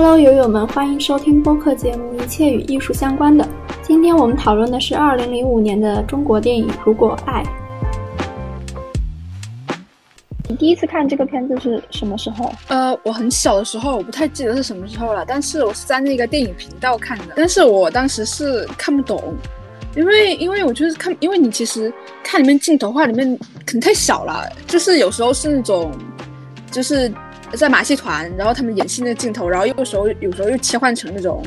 Hello，友友们，欢迎收听播客节目《一切与艺术相关的》。今天我们讨论的是2005年的中国电影《如果爱》。你第一次看这个片子是什么时候？呃，我很小的时候，我不太记得是什么时候了。但是我是在那个电影频道看的，但是我当时是看不懂，因为因为我就是看，因为你其实看里面镜头画里面可能太小了，就是有时候是那种，就是在马戏团，然后他们演戏那个镜头，然后有时候有时候又切换成那种，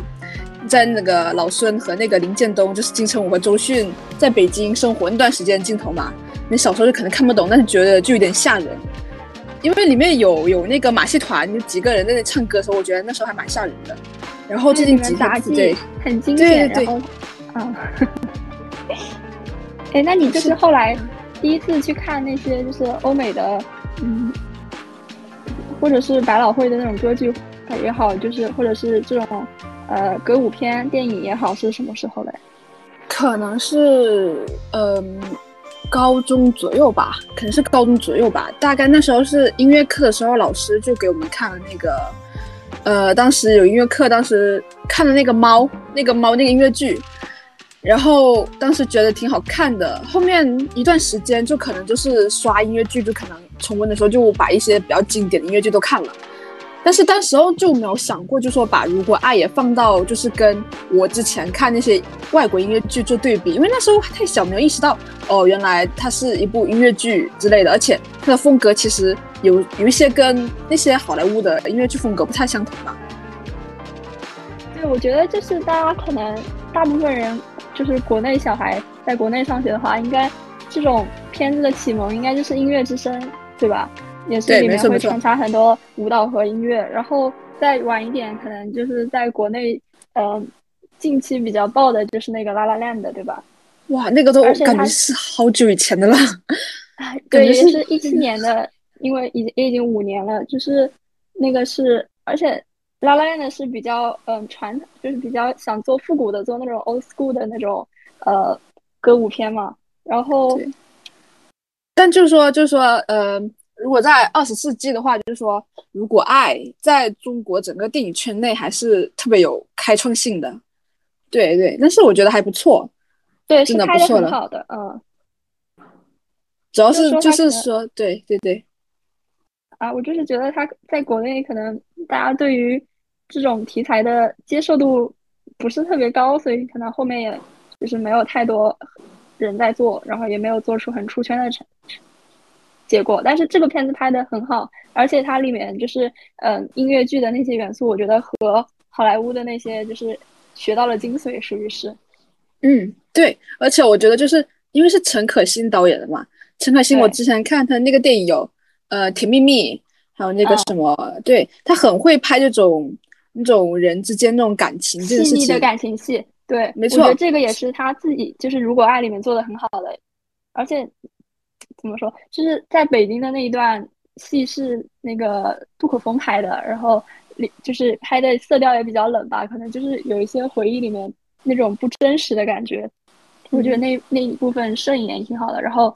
在那个老孙和那个林建东，就是金城武和周迅在北京生活那段时间镜头嘛。你小时候就可能看不懂，但是觉得就有点吓人，因为里面有有那个马戏团，有几个人在那唱歌的时候，我觉得那时候还蛮吓人的。然后最近几杂技 很经典，然后啊，哎，那你就是后来第一次去看那些就是欧美的，嗯，或者是百老汇的那种歌剧也好，就是或者是这种呃歌舞片电影也好，是什么时候嘞？可能是嗯。高中左右吧，可能是高中左右吧。大概那时候是音乐课的时候，老师就给我们看了那个，呃，当时有音乐课，当时看了那个猫，那个猫那个音乐剧，然后当时觉得挺好看的。后面一段时间就可能就是刷音乐剧，就可能重温的时候就把一些比较经典的音乐剧都看了。但是当时候就没有想过，就说把《如果爱》也放到，就是跟我之前看那些外国音乐剧做对比，因为那时候太小，没有意识到哦，原来它是一部音乐剧之类的，而且它的风格其实有有一些跟那些好莱坞的音乐剧风格不太相同吧。对，我觉得就是大家可能大部分人就是国内小孩在国内上学的话，应该这种片子的启蒙应该就是《音乐之声》，对吧？也是里面会穿插很多舞蹈和音乐，然后再晚一点，可能就是在国内，呃，近期比较爆的就是那个《La La Land》，对吧？哇，那个都感觉是好久以前的了。对，也是一七年的，因为已也已经五年了。就是那个是，而且《La La Land》是比较嗯传，就是比较想做复古的，做那种 old school 的那种呃歌舞片嘛。然后，但就是说，就是说，呃。如果在二十世纪的话，就是说，如果爱在中国整个电影圈内还是特别有开创性的，对对，但是我觉得还不错，对，真的不错的，好的，嗯，主要是就是说，对对对，啊，我就是觉得他在国内可能大家对于这种题材的接受度不是特别高，所以可能后面也就是没有太多人在做，然后也没有做出很出圈的成。结果，但是这个片子拍的很好，而且它里面就是嗯音乐剧的那些元素，我觉得和好莱坞的那些就是学到了精髓，属于是。嗯，对，而且我觉得就是因为是陈可辛导演的嘛，陈可辛我之前看他那个电影有呃《甜蜜蜜》，还有那个什么，对他很会拍这种那种人之间那种感情，细腻的感情戏，对，没错，我觉得这个也是他自己就是《如果爱》里面做的很好的，而且。怎么说？就是在北京的那一段戏是那个杜可风拍的，然后里就是拍的色调也比较冷吧，可能就是有一些回忆里面那种不真实的感觉。我觉得那那一部分摄影也挺好的。然后，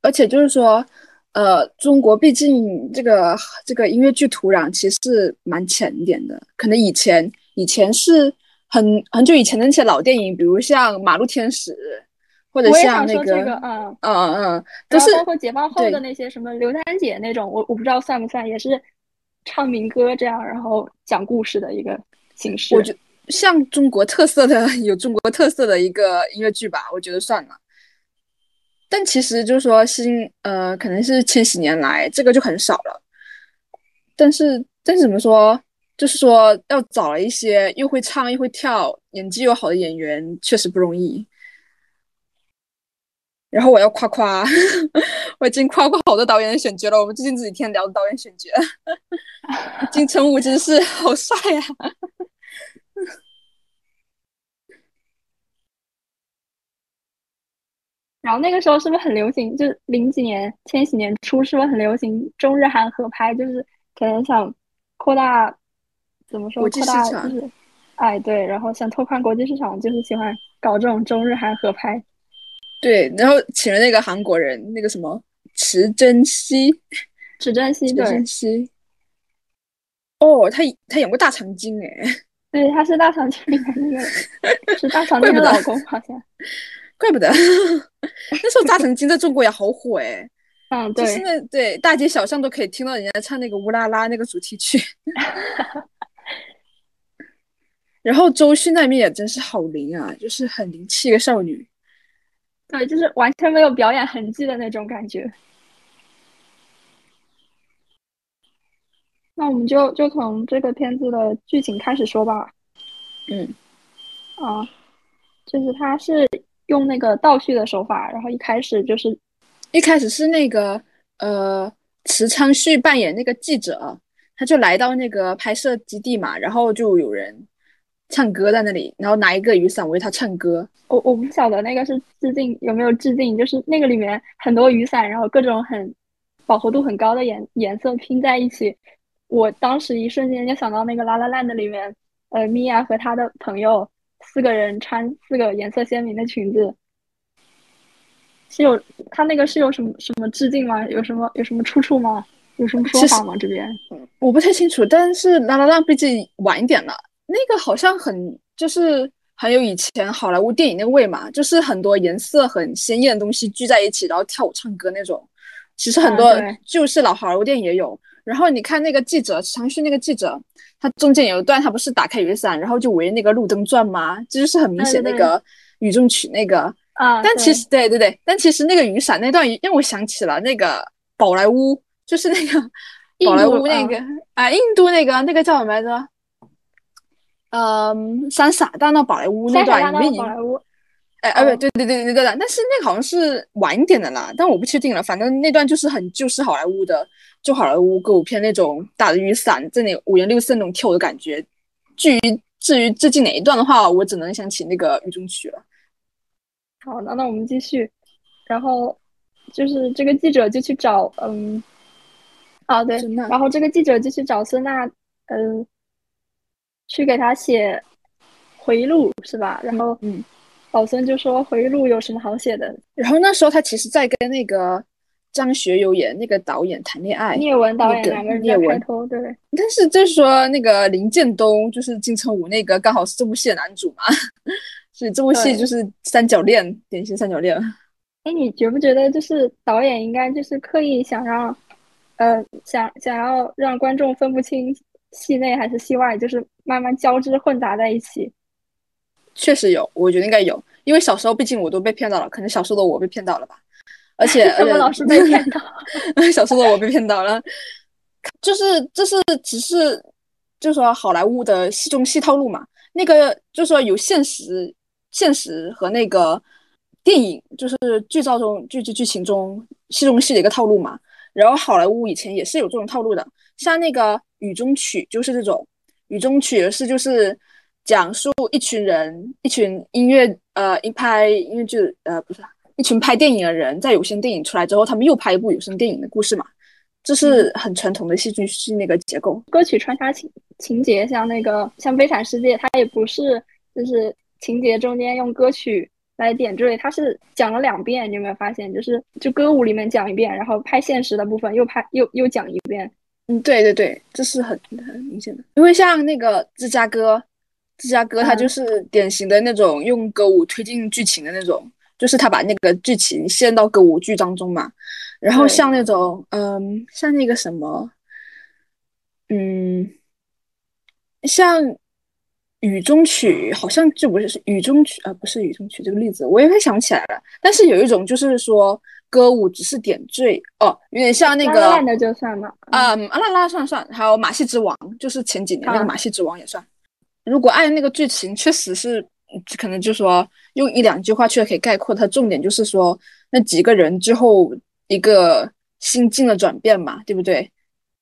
而且就是说，呃，中国毕竟这个这个音乐剧土壤其实是蛮浅一点的，可能以前以前是很很久以前的那些老电影，比如像《马路天使》。或者像那个，嗯嗯嗯，都是包括解放后的那些什么刘三姐那种，我我不知道算不算，也是唱民歌这样，然后讲故事的一个形式。我觉像中国特色的 有中国特色的一个音乐剧吧，我觉得算了。但其实就是说新呃，可能是千禧年来这个就很少了。但是但是怎么说，就是说要找一些又会唱又会跳、演技又好的演员，确实不容易。然后我要夸夸，我已经夸过好多导演的选角了。我们最近这几天聊的导演选角，金城武真是好帅呀！然后那个时候是不是很流行？就零几年、千禧年初，是不是很流行中日韩合拍？就是可能想扩大，怎么说？扩大就是，哎，对。然后想拓宽国际市场，就是喜欢搞这种中日韩合拍。对，然后请了那个韩国人，那个什么 池珍熙，池珍熙，池珍熙。哦，他他演过大长今哎，对，他是大长今里面那个，是大长今的老公好像。怪不得 那时候大长今在中国也好火哎。嗯，对，现在对大街小巷都可以听到人家唱那个乌拉拉那个主题曲，然后周迅那边也真是好灵啊，就是很灵气一个少女，对，就是完全没有表演痕迹的那种感觉。那我们就就从这个片子的剧情开始说吧。嗯，啊，就是他是用那个倒叙的手法，然后一开始就是。一开始是那个呃，池昌旭扮演那个记者，他就来到那个拍摄基地嘛，然后就有人唱歌在那里，然后拿一个雨伞为他唱歌。我我不晓得那个是致敬有没有致敬，就是那个里面很多雨伞，然后各种很饱和度很高的颜颜色拼在一起，我当时一瞬间就想到那个《拉拉烂》的里面，呃，米娅和她的朋友四个人穿四个颜色鲜明的裙子。是有他那个是有什么什么致敬吗？有什么有什么出处吗？有什么说法吗？这边我不太清楚，但是啦啦啦毕竟晚一点了，那个好像很就是很有以前好莱坞电影那个味嘛，就是很多颜色很鲜艳的东西聚在一起，然后跳舞唱歌那种。其实很多就是老好莱坞电影也有。然后你看那个记者长旭那个记者，他中间有一段他不是打开雨伞，然后就围那个路灯转吗？这就是很明显那个雨中曲那个。啊，但其实对对对，但其实那个雨伞那段让我想起了那个宝莱坞，就是那个 宝莱坞那个啊，印度那个那个叫什么来着？嗯，《三傻大闹宝莱坞》那段里面，哎哎不对对对对对对，但是那个好像是晚一点的啦，但我不确定了。反正那段就是很就是好莱坞的，就好莱坞歌舞片那种打着雨伞在那五颜六色那种跳舞的感觉。至于至于最近哪一段的话，我只能想起那个雨中曲了。好，那那我们继续，然后就是这个记者就去找，嗯，啊对，然后这个记者就去找孙娜，嗯，去给他写回忆录是吧？然后，嗯，老孙就说回忆录有什么好写的？然后那时候他其实在跟那个张学友演那个导演谈恋爱，聂文导演两个人在拍拖，对。但是就是说那个林建东就是金城武那个刚好是这部戏的男主嘛。所以这部戏就是三角恋，典型三角恋。哎，你觉不觉得就是导演应该就是刻意想让，呃，想想要让观众分不清戏内还是戏外，就是慢慢交织混杂在一起？确实有，我觉得应该有，因为小时候毕竟我都被骗到了，可能小时候的我被骗到了吧。而且 我老师被骗到，小时候的我被骗到了，就是这是只是就说好莱坞的戏中戏套路嘛，那个就说有现实。现实和那个电影就是剧照中剧剧剧情中戏中戏的一个套路嘛。然后好莱坞以前也是有这种套路的，像那个《雨中曲》就是这种，《雨中曲》是就是讲述一群人，一群音乐呃一拍音乐剧呃不是一群拍电影的人，在有声电影出来之后，他们又拍一部有声电影的故事嘛。这是很传统的戏剧是那个结构，歌曲穿插情情节，像那个像《悲惨世界》，它也不是就是。情节中间用歌曲来点缀，他是讲了两遍，你有没有发现？就是就歌舞里面讲一遍，然后拍现实的部分又拍又又讲一遍。嗯，对对对，这是很很明显的。因为像那个芝加哥，芝加哥它就是典型的那种用歌舞推进剧情的那种，就是他把那个剧情陷到歌舞剧当中嘛。然后像那种嗯，像那个什么，嗯，像。雨中曲好像就不是雨中曲啊，不是雨中曲这个例子，我也会想起来了。但是有一种就是说歌舞只是点缀哦，有点像那个烂的就算了，嗯，阿拉拉算算，还有马戏之王，就是前几年那个马戏之王也算。如果按那个剧情，确实是可能就说用一两句话确实可以概括，它重点就是说那几个人之后一个心境的转变嘛，对不对？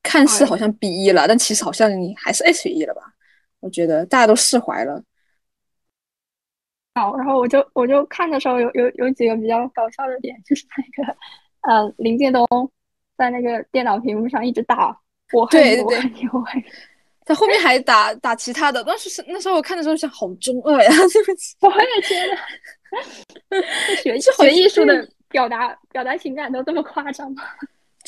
看似好像 B 一了，但其实好像你还是 H 一了吧？我觉得大家都释怀了。好，然后我就我就看的时候有有有几个比较搞笑的点，就是那个呃林建东在那个电脑屏幕上一直打我恨你我恨你我恨你，他后面还打打其他的。当时是那时候我看的时候想好中二呀，对不起，我也觉得 学学艺术的表达表达情感都这么夸张吗？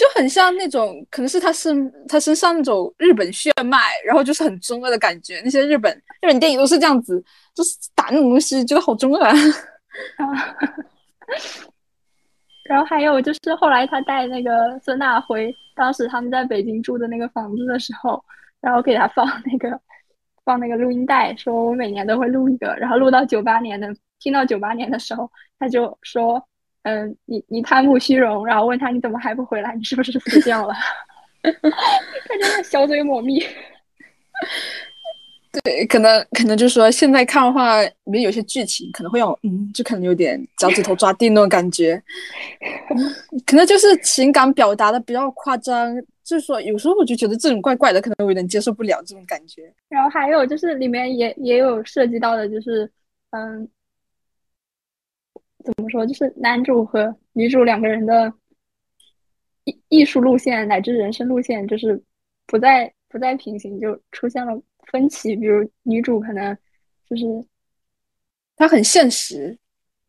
就很像那种，可能是他身他身上那种日本血脉，然后就是很中二的感觉。那些日本日本电影都是这样子，就是打那种东西，觉得好中二啊。然后还有就是后来他带那个孙娜回当时他们在北京住的那个房子的时候，然后给他放那个放那个录音带，说我每年都会录一个，然后录到九八年的，听到九八年的时候，他就说。嗯，你你贪慕虚荣，然后问他你怎么还不回来？你是不是死掉了？他真的小嘴抹蜜。对，可能可能就是说现在看的话，里面有些剧情可能会让我嗯，就可能有点脚趾头抓地那种感觉。可能就是情感表达的比较夸张，就是说有时候我就觉得这种怪怪的，可能我有点接受不了这种感觉。然后还有就是里面也也有涉及到的，就是嗯。怎么说？就是男主和女主两个人的艺艺术路线乃至人生路线，就是不再不再平行，就出现了分歧。比如女主可能就是她很现实，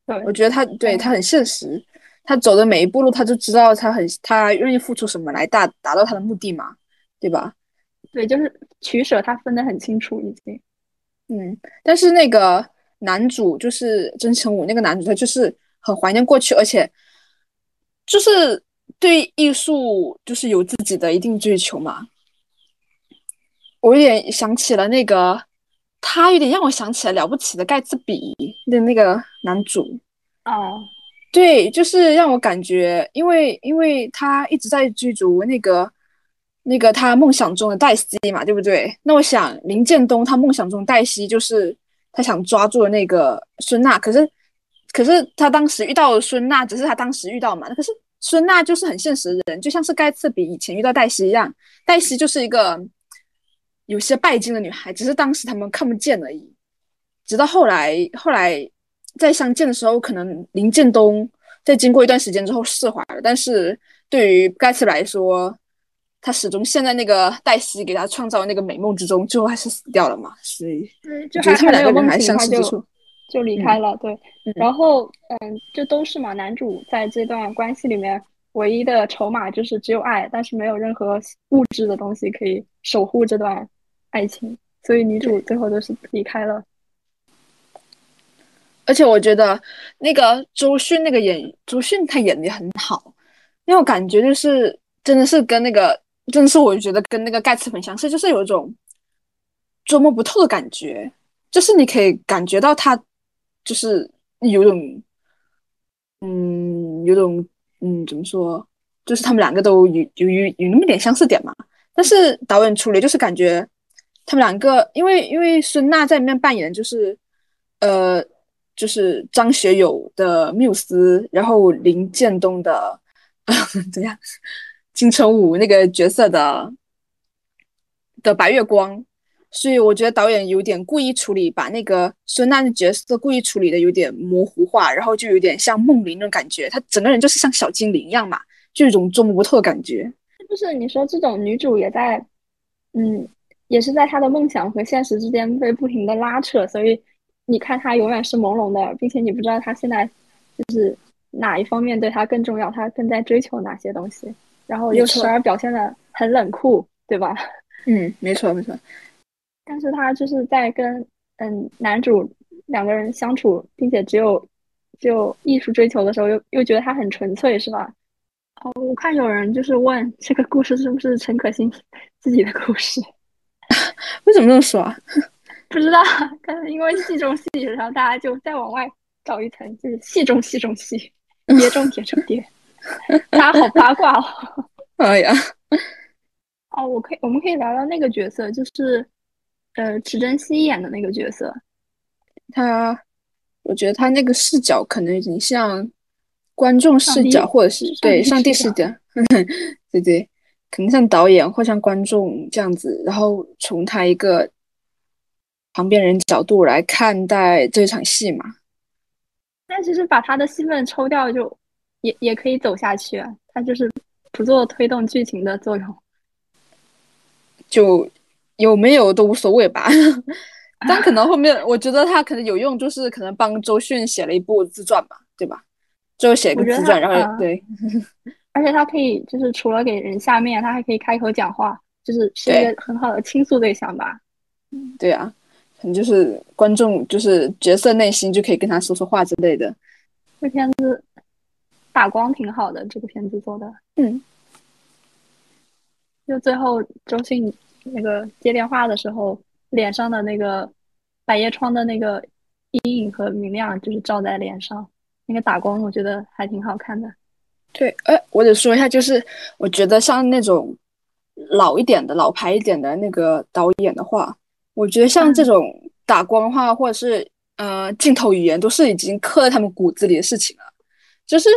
对，我觉得她对她很现实，她走的每一步路，她就知道她很她愿意付出什么来达达到她的目的嘛，对吧？对，就是取舍，她分得很清楚，已经。嗯，但是那个。男主就是真成武那个男主，他就是很怀念过去，而且就是对艺术就是有自己的一定追求嘛。我有点想起了那个，他有点让我想起了了不起的盖茨比的那个男主。哦，对，就是让我感觉，因为因为他一直在追逐那个那个他梦想中的黛西嘛，对不对？那我想林建东他梦想中黛西就是。他想抓住那个孙娜，可是，可是他当时遇到孙娜，只是他当时遇到嘛。可是孙娜就是很现实的人，就像是盖茨比以前遇到黛西一样。黛西就是一个有些拜金的女孩，只是当时他们看不见而已。直到后来，后来再相见的时候，可能林建东在经过一段时间之后释怀了。但是对于盖茨来说，他始终陷在那个黛西给他创造那个美梦之中，最后还是死掉了嘛。所以，就他们两个人还相似之处，就离开了。对，然后，嗯，这都是嘛。男主在这段关系里面唯一的筹码就是只有爱，但是没有任何物质的东西可以守护这段爱情，所以女主最后都是离开了。而且我觉得那个周迅那个演周迅，她演的很好，因为我感觉就是真的是跟那个。真的是，我就觉得跟那个盖茨很相似，就是有一种捉摸不透的感觉，就是你可以感觉到他就是有种，嗯，有种，嗯，怎么说，就是他们两个都有有有有那么点相似点嘛。但是导演处理就是感觉他们两个，因为因为孙娜在里面扮演就是，呃，就是张学友的缪斯，然后林建东的 怎样？金城武那个角色的的白月光，所以我觉得导演有点故意处理，把那个孙娜的角色故意处理的有点模糊化，然后就有点像梦灵那种感觉，她整个人就是像小精灵一样嘛，就一种捉摸不透的感觉。就是你说这种女主也在，嗯，也是在她的梦想和现实之间被不停的拉扯，所以你看她永远是朦胧的，并且你不知道她现在就是哪一方面对她更重要，她更在追求哪些东西。然后又时而表现的很冷酷，对吧？嗯，没错没错。但是他就是在跟嗯男主两个人相处，并且只有就艺术追求的时候，又又觉得他很纯粹，是吧？哦，我看有人就是问这个故事是不是陈可辛 自己的故事？为什么这么说啊？不知道，可能因为戏中戏，然后大家就再往外找一层，就是戏中戏中戏，碟中谍中谍。他好八卦哦！哎呀，哦，我可以，我们可以聊聊那个角色，就是呃，池珍熙演的那个角色。他，我觉得他那个视角可能已经像观众视角，或者是对上帝视角，对对，可能像导演或像观众这样子，然后从他一个旁边人角度来看待这场戏嘛。但其实把他的戏份抽掉就。也也可以走下去啊，他就是不做推动剧情的作用，就有没有都无所谓吧。但可能后面我觉得他可能有用，就是可能帮周迅写了一部自传吧，对吧？最后写一个自传，然后对。而且他可以就是除了给人下面，他还可以开口讲话，就是是一个很好的倾诉对象吧。嗯，对啊，可能就是观众就是角色内心就可以跟他说说话之类的。这片子打光挺好的，这个片子做的。嗯，就最后周迅那个接电话的时候，脸上的那个百叶窗的那个阴影和明亮，就是照在脸上，那个打光，我觉得还挺好看的。对，哎，我得说一下，就是我觉得像那种老一点的、老牌一点的那个导演的话，我觉得像这种打光的话，或者是呃镜头语言，都是已经刻在他们骨子里的事情了。就是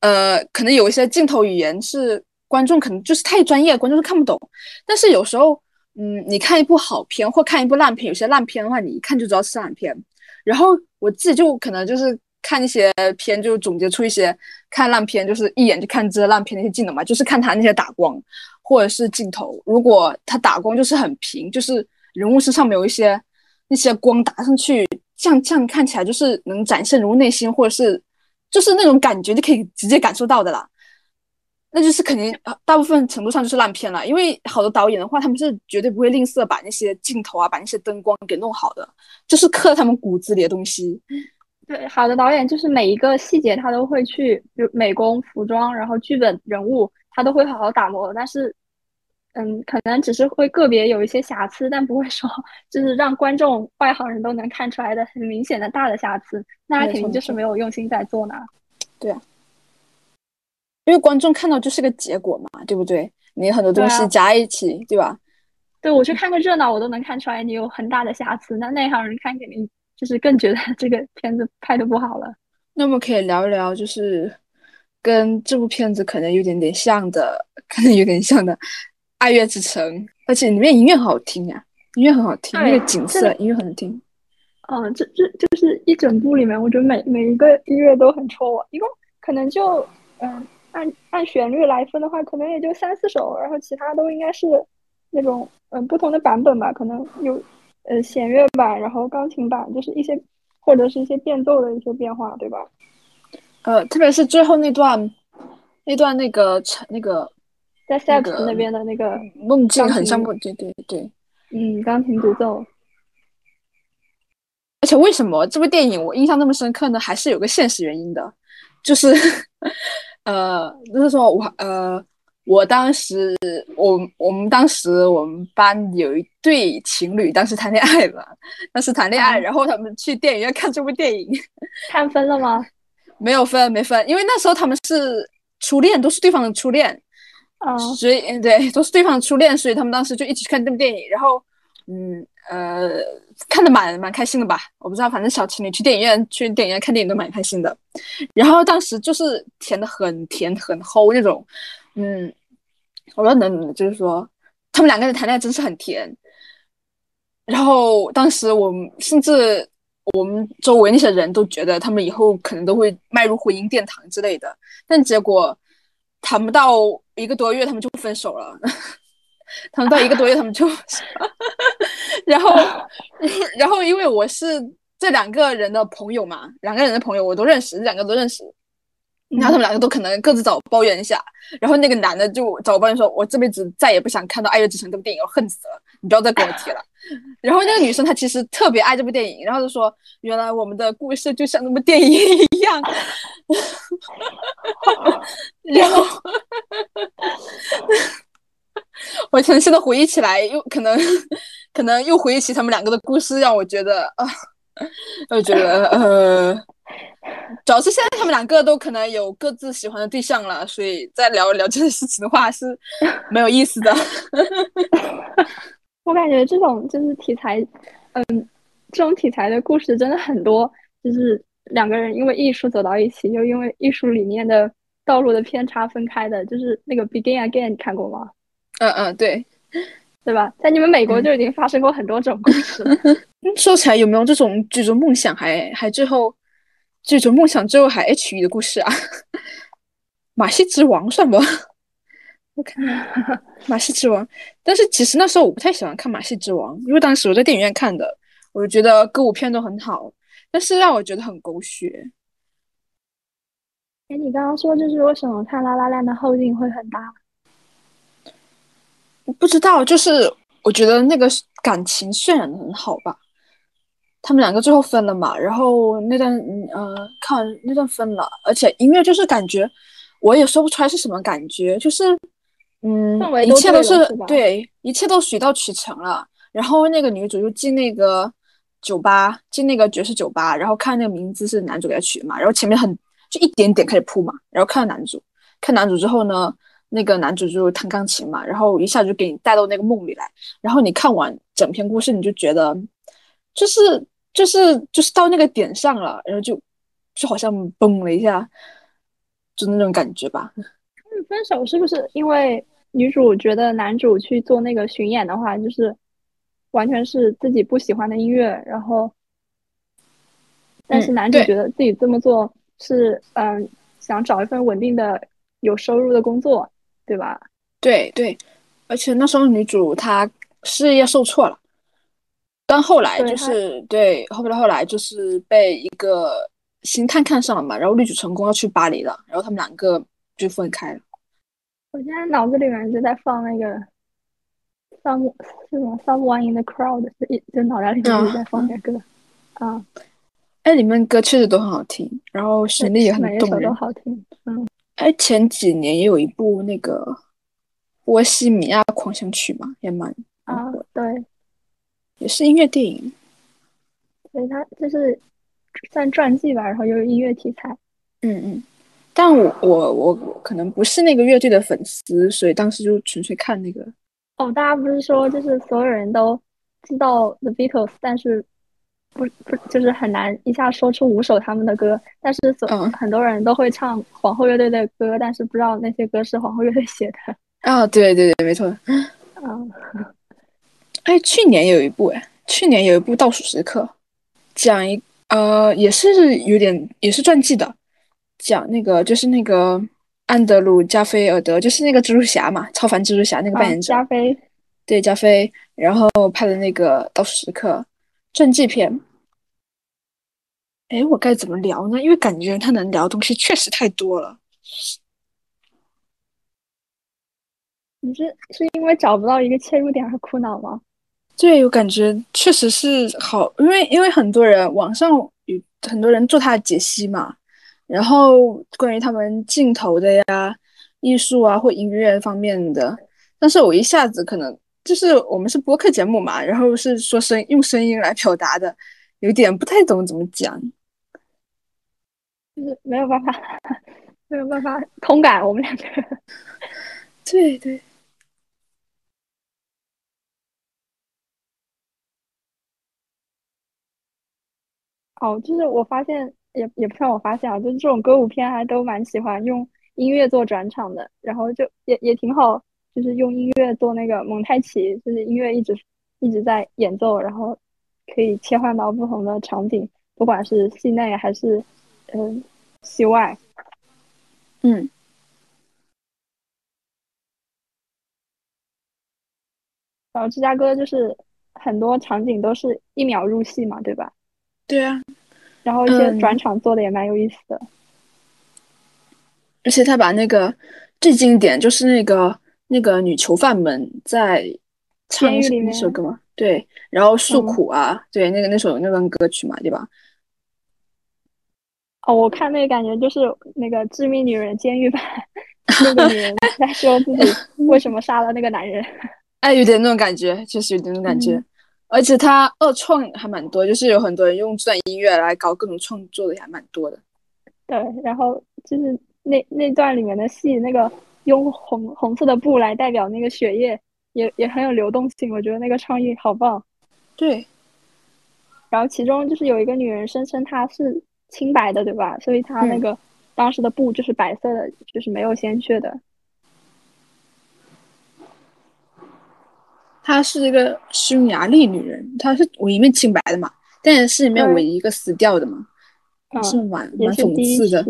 呃，可能有一些镜头语言是观众可能就是太专业，观众是看不懂。但是有时候，嗯，你看一部好片或看一部烂片，有些烂片的话，你一看就知道是烂片。然后我自己就可能就是。看一些片就总结出一些看烂片就是一眼就看这烂片那些技能嘛，就是看他那些打光或者是镜头，如果他打光就是很平，就是人物身上没有一些那些光打上去，这样这样看起来就是能展现人物内心或者是就是那种感觉就可以直接感受到的啦，那就是肯定大部分程度上就是烂片了，因为好的导演的话，他们是绝对不会吝啬把那些镜头啊，把那些灯光给弄好的，就是刻他们骨子里的东西。对，好的导演就是每一个细节他都会去，就美工、服装，然后剧本、人物，他都会好好打磨。但是，嗯，可能只是会个别有一些瑕疵，但不会说就是让观众外行人都能看出来的很明显的大的瑕疵。那他肯定就是没有用心在做呢。对啊，因为观众看到就是个结果嘛，对不对？你很多东西加一起，对吧？对我去看个热闹，我都能看出来你有很大的瑕疵。那内行人看肯定。就是更觉得 这个片子拍的不好了。那么可以聊一聊，就是跟这部片子可能有点点像的，可能有点像的《爱乐之城》，而且里面音乐很好听呀，音乐很好听，那个景色音乐很好听。嗯，这这就是一整部里面，我觉得每每一个音乐都很戳我。一共可能就嗯，按按旋律来分的话，可能也就三四首，然后其他都应该是那种嗯不同的版本吧，可能有。呃，弦乐版，然后钢琴版，就是一些或者是一些变奏的一些变化，对吧？呃，特别是最后那段，那段那个成那个在 e p 那边的那个梦境，很像梦境，对对对。嗯，钢琴独奏。而且为什么这部电影我印象那么深刻呢？还是有个现实原因的，就是，呃，就是说我呃。我当时，我我们当时我们班有一对情侣，当时谈恋爱了，当时谈恋爱，然后他们去电影院看这部电影，看分了吗？没有分，没分，因为那时候他们是初恋，都是对方的初恋，嗯，所以嗯。对，都是对方初恋，所以他们当时就一起去看这部电影，然后，嗯。呃，看的蛮蛮开心的吧？我不知道，反正小情侣去电影院去电影院看电影都蛮开心的，然后当时就是甜的很甜很齁那种，嗯。我说能，就是说，他们两个人谈恋爱真是很甜。然后当时我们甚至我们周围那些人都觉得他们以后可能都会迈入婚姻殿堂之类的。但结果谈不到一个多月，他们就分手了。谈不到一个多月，他们就，然后，然后因为我是这两个人的朋友嘛，两个人的朋友我都认识，这两个都认识。然后他们两个都可能各自找抱怨一下，然后那个男的就找抱怨说：“我这辈子再也不想看到《爱乐之城》这部电影，我恨死了！你不要再跟我提了。”然后那个女生她其实特别爱这部电影，然后就说：“原来我们的故事就像那部电影一样。”然后我可能现在回忆起来，又可能 可能又回忆起他们两个的故事，让我觉得啊，我觉得呃。主要是现在他们两个都可能有各自喜欢的对象了，所以再聊一聊这件事情的话是 没有意思的。我感觉这种就是题材，嗯，这种题材的故事真的很多，就是两个人因为艺术走到一起，又因为艺术理念的道路的偏差分开的，就是那个《Begin Again》，你看过吗？嗯嗯，对，对吧？在你们美国就已经发生过很多种故事。说起来，有没有这种追逐梦想还还最后？追逐梦想最后还 H 语的故事啊，马戏之王算不？我看 马戏之王，但是其实那时候我不太喜欢看马戏之王，因为当时我在电影院看的，我就觉得歌舞片都很好，但是让我觉得很狗血。哎，你刚刚说就是为什么看《拉拉链》的后劲会很大？不知道，就是我觉得那个感情渲染的很好吧。他们两个最后分了嘛，然后那段呃看完那段分了，而且音乐就是感觉我也说不出来是什么感觉，就是嗯，一切都是对，一切都水到渠成了。然后那个女主就进那个酒吧，进那个爵士酒吧，然后看那个名字是男主给她取的嘛，然后前面很就一点点开始铺嘛，然后看到男主，看男主之后呢，那个男主就弹钢琴嘛，然后一下就给你带到那个梦里来，然后你看完整篇故事，你就觉得就是就是就是到那个点上了，然后就就好像崩了一下，就那种感觉吧。分手是不是因为女主觉得男主去做那个巡演的话，就是？完全是自己不喜欢的音乐，然后，但是男主觉得自己这么做是嗯，想找一份稳定的有收入的工作，对吧？对对，而且那时候女主她事业受挫了，但后来就是对后来后来就是被一个星探看上了嘛，然后女主成功要去巴黎了，然后他们两个就分开了。我现在脑子里面就在放那个。Some 是吗？Someone in the crowd 就一就脑袋里面一直在放那歌，啊，哎，里面歌确实都很好听，然后旋律也很动人，都好听。嗯，哎，前几年也有一部那个《波西米亚狂想曲》嘛，也蛮啊，对，也是音乐电影，所以它就是算传记吧，然后又是音乐题材。嗯嗯，但我我我可能不是那个乐队的粉丝，所以当时就纯粹看那个。哦，大家不是说就是所有人都知道 The Beatles，但是不不就是很难一下说出五首他们的歌，但是所很多人都会唱皇后乐队的歌，但是不知道那些歌是皇后乐队写的。啊，对对对，没错。嗯，哎，去年有一部哎，去年有一部《倒数时刻》，讲一呃也是有点也是传记的，讲那个就是那个。安德鲁·加菲尔德就是那个蜘蛛侠嘛，超凡蜘蛛侠那个扮演者。加菲，对加菲，然后拍的那个《倒数时刻》传记片。哎，我该怎么聊呢？因为感觉他能聊的东西确实太多了。你是是因为找不到一个切入点而苦恼吗？对，我感觉确实是好，因为因为很多人网上有很多人做他的解析嘛。然后关于他们镜头的呀、艺术啊或音乐方面的，但是我一下子可能就是我们是播客节目嘛，然后是说声用声音来表达的，有点不太懂怎么讲，就是没有办法，没有办法同感我们两个。对对。哦，就是我发现。也也不算我发现啊，就是这种歌舞片还都蛮喜欢用音乐做转场的，然后就也也挺好，就是用音乐做那个蒙太奇，就是音乐一直一直在演奏，然后可以切换到不同的场景，不管是戏内还是嗯戏外，嗯，然后芝加哥就是很多场景都是一秒入戏嘛，对吧？对啊。然后一些转场做的也蛮有意思的，而且他把那个最经典就是那个那个女囚犯们在唱那首歌嘛，对，然后诉苦啊，对，那个那首那段歌曲嘛，对吧？哦，我看那个感觉就是那个致命女人监狱版，那个女人在说自己为什么杀了那个男人，哎，有点那种感觉，确实有点那种感觉。而且他二创还蛮多，就是有很多人用这段音乐来搞各种创作的，也还蛮多的。对，然后就是那那段里面的戏，那个用红红色的布来代表那个血液，也也很有流动性。我觉得那个创意好棒。对。然后其中就是有一个女人声称她是清白的，对吧？所以她那个当时的布就是白色的，就是没有鲜血的。她是一个匈牙利女人，她是唯一面清白的嘛，但是里面唯一一个死掉的嘛，是蛮蛮讽刺的。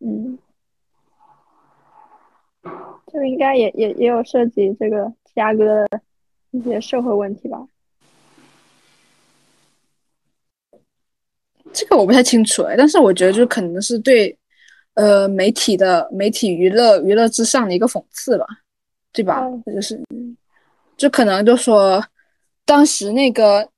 嗯，就应该也也也有涉及这个芝加哥的一些社会问题吧？这个我不太清楚哎，但是我觉得就可能是对呃媒体的媒体娱乐娱乐之上的一个讽刺吧，对吧？就是，就可能就说当时那个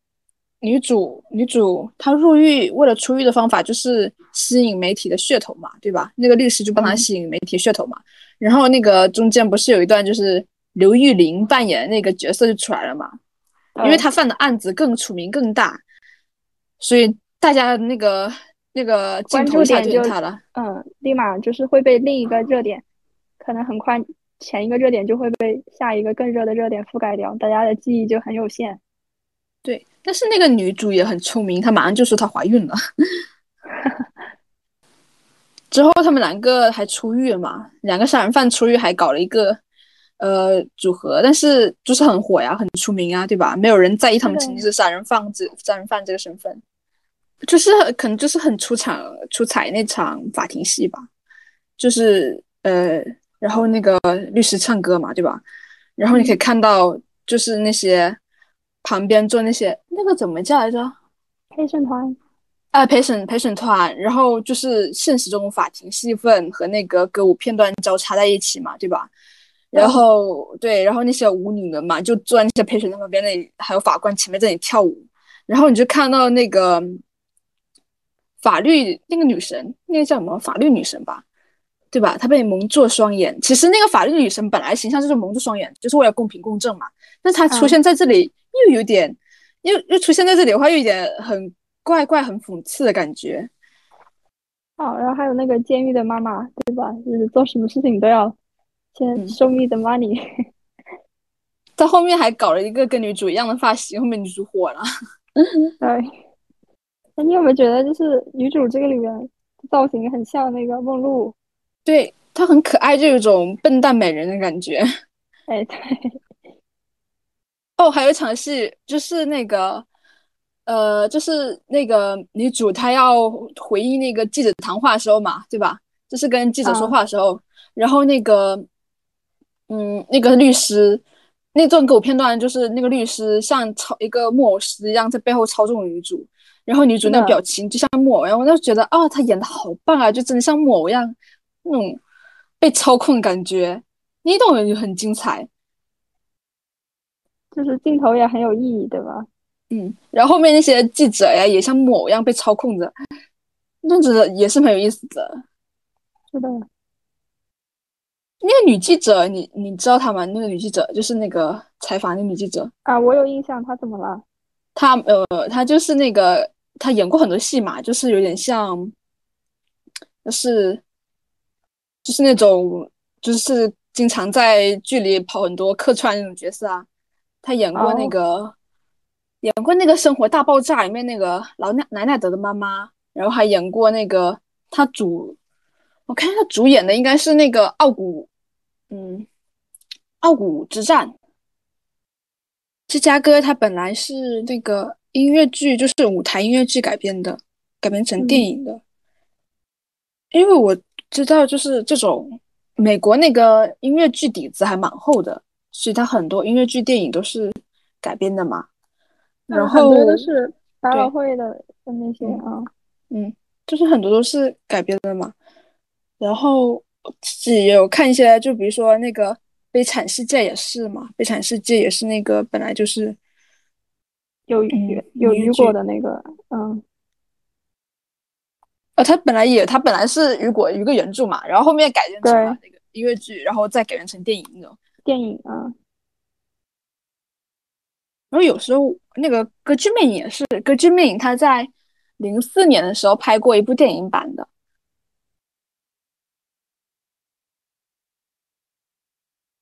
女主女主她入狱为了出狱的方法就是吸引媒体的噱头嘛，对吧？那个律师就帮她吸引媒体噱头嘛，然后那个中间不是有一段就是刘玉玲扮演的那个角色就出来了嘛，因为她犯的案子更出名更大。所以大家那个那个镜头下就他了，嗯，立马就是会被另一个热点，可能很快前一个热点就会被下一个更热的热点覆盖掉，大家的记忆就很有限。对，但是那个女主也很聪明，她马上就说她怀孕了，之后他们两个还出狱了嘛，两个杀人犯出狱还搞了一个。呃，组合，但是就是很火呀，很出名啊，对吧？没有人在意他们曾经是杀人犯这杀人犯这个身份，就是可能就是很出场出彩那场法庭戏吧，就是呃，然后那个律师唱歌嘛，对吧？然后你可以看到，就是那些旁边坐那些那个怎么叫来着？陪审团啊，陪审陪审团，然后就是现实中法庭戏份和那个歌舞片段交叉在一起嘛，对吧？然后对，然后那些舞女们嘛，就坐在那些陪审团旁边那里，还有法官前面在那里跳舞。然后你就看到那个法律那个女神，那个叫什么法律女神吧，对吧？她被蒙住了双眼。其实那个法律女神本来形象就是蒙住双眼，就是为了公平公正嘛。但她出现在这里又有点，又又出现在这里的话，又有点很怪怪、很讽刺的感觉。哦，然后还有那个监狱的妈妈，对吧？就是做什么事情都要。先 show me the money，在后面还搞了一个跟女主一样的发型，后面女主火了。对，那你有没有觉得就是女主这个里面造型很像那个梦露？对，她很可爱，就有种笨蛋美人的感觉。哎，对。哦，还有一场戏，就是那个，呃，就是那个女主她要回忆那个记者谈话的时候嘛，对吧？就是跟记者说话的时候，然后那个。嗯，那个律师，那段给我片段就是那个律师像操一个木偶师一样在背后操纵女主，然后女主那表情就像木偶然后，我就觉得啊，她演的好棒啊，就真的像木偶一样那种被操控的感觉，那段也很精彩，就是镜头也很有意义，对吧？嗯，然后后面那些记者呀也像木偶一样被操控着，那样子也是很有意思的，是的。那个女记者，你你知道她吗？那个女记者就是那个采访那女记者啊，我有印象。她怎么了？她呃，她就是那个，她演过很多戏嘛，就是有点像，就是就是那种，就是经常在剧里跑很多客串那种角色啊。她演过那个，演过那个《生活大爆炸》里面那个老奶奶奶德的妈妈，然后还演过那个她主。我看他主演的应该是那个《傲骨》，嗯，《傲骨之战》。芝加哥它本来是那个音乐剧，就是舞台音乐剧改编的，改编成电影的。因为我知道，就是这种美国那个音乐剧底子还蛮厚的，所以它很多音乐剧电影都是改编的嘛。然后都是百老汇的那些啊，嗯，就是很多都是改编的嘛。然后自己也有看一些，就比如说那个《悲惨世界》也是嘛，《悲惨世界》也是那个本来就是有雨有雨果的那个，嗯，呃，他本来也他本来是雨果一个原著嘛，然后后面改编成了那个音乐剧，然后再改编成电影那种电影啊。然后有时候那个《歌剧魅影》也是，《歌剧魅影》他在零四年的时候拍过一部电影版的。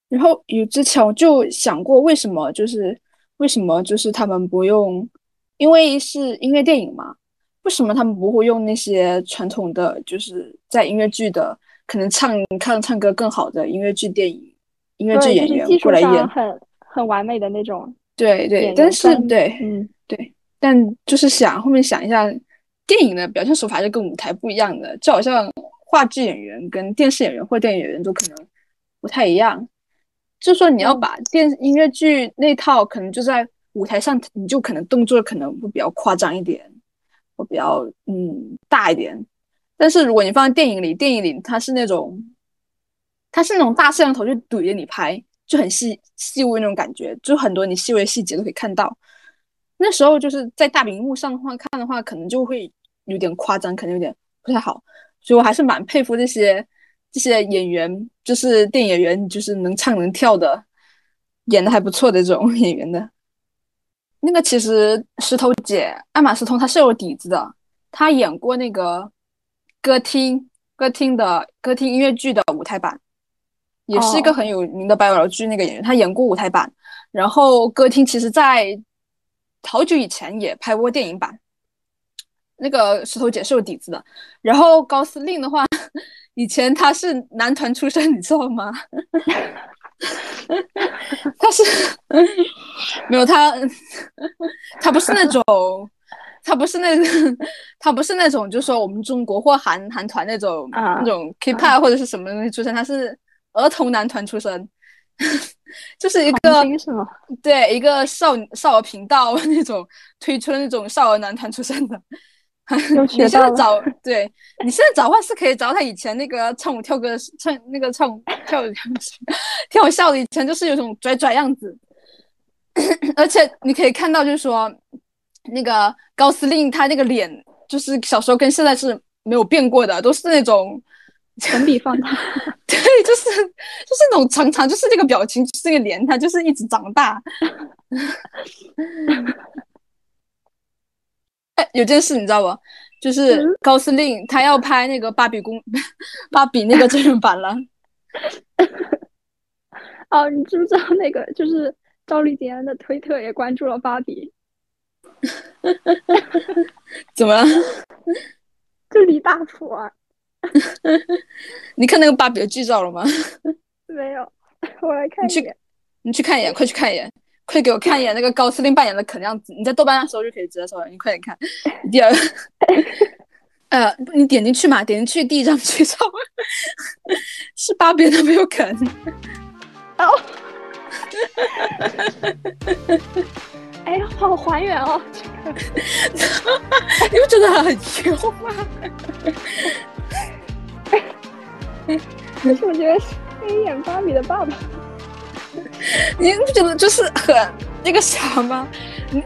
然后有之前我就想过，为什么就是为什么就是他们不用，因为是音乐电影嘛，为什么他们不会用那些传统的，就是在音乐剧的可能唱唱唱歌更好的音乐剧电影音乐剧演员过来演，很很完美的那种。对对，但是对，嗯对，但就是想后面想一下，电影的表现手法是跟舞台不一样的，就好像话剧演员跟电视演员或电影演员都可能不太一样。就说你要把电音乐剧那套，可能就在舞台上，你就可能动作可能会比较夸张一点，会比较嗯大一点。但是如果你放在电影里，电影里它是那种，它是那种大摄像头就怼着你拍，就很细细微那种感觉，就很多你细微细节都可以看到。那时候就是在大屏幕上的话看的话，可能就会有点夸张，可能有点不太好。所以我还是蛮佩服这些这些演员，就是电影演员，就是能唱能跳的，演的还不错的这种 演员的。那个其实石头姐艾玛斯通她是有底子的，她演过那个歌厅歌厅的歌厅音乐剧的舞台版，也是一个很有名的百老剧那个演员，他演过舞台版。然后歌厅其实在好久以前也拍过电影版。那个石头姐是有底子的。然后高司令的话，以前他是男团出身，你知道吗？他是没有他，他不是那种，他不是那个，他不是那种，就是说我们中国或韩韩团那种那种 K-pop 或者是什么东西出身，他是儿童男团出身，就是一个对一个少少儿频道那种推出的那种少儿男团出身的。你现在找对，你现在找话是可以找他以前那个唱舞跳歌唱那个唱跳的样子，挺好笑的。以前就是有种拽拽样子，而且你可以看到，就是说那个高司令他那个脸，就是小时候跟现在是没有变过的，都是那种粉笔放大，对，就是就是那种常常就是这个表情，就是那个脸，他就是一直长大。哎，有件事你知道不？就是高司令他要拍那个芭比公 芭比那个真人版了。哦，你知不知道那个就是赵丽坚的推特也关注了芭比？怎么了？就李大普啊！你看那个芭比的剧照了吗？没有，我来看一眼。你去看一眼，快去看一眼。快给我看一眼那个高司令扮演的可样子！你在豆瓣上搜就可以直接搜了。你快点看，第二，呃，你点进去嘛，点进去第一张剧照是芭比的没有肯。哦，哎呀，好还原哦！你不觉得很牛吗？可是我觉得可以演芭比的爸爸。你不觉得就是很那个啥吗？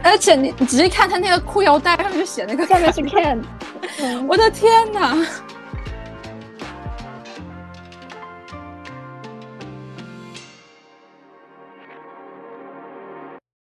而且你你仔细看他那个裤腰带上面就写那个下面是 Ken，我的天哪！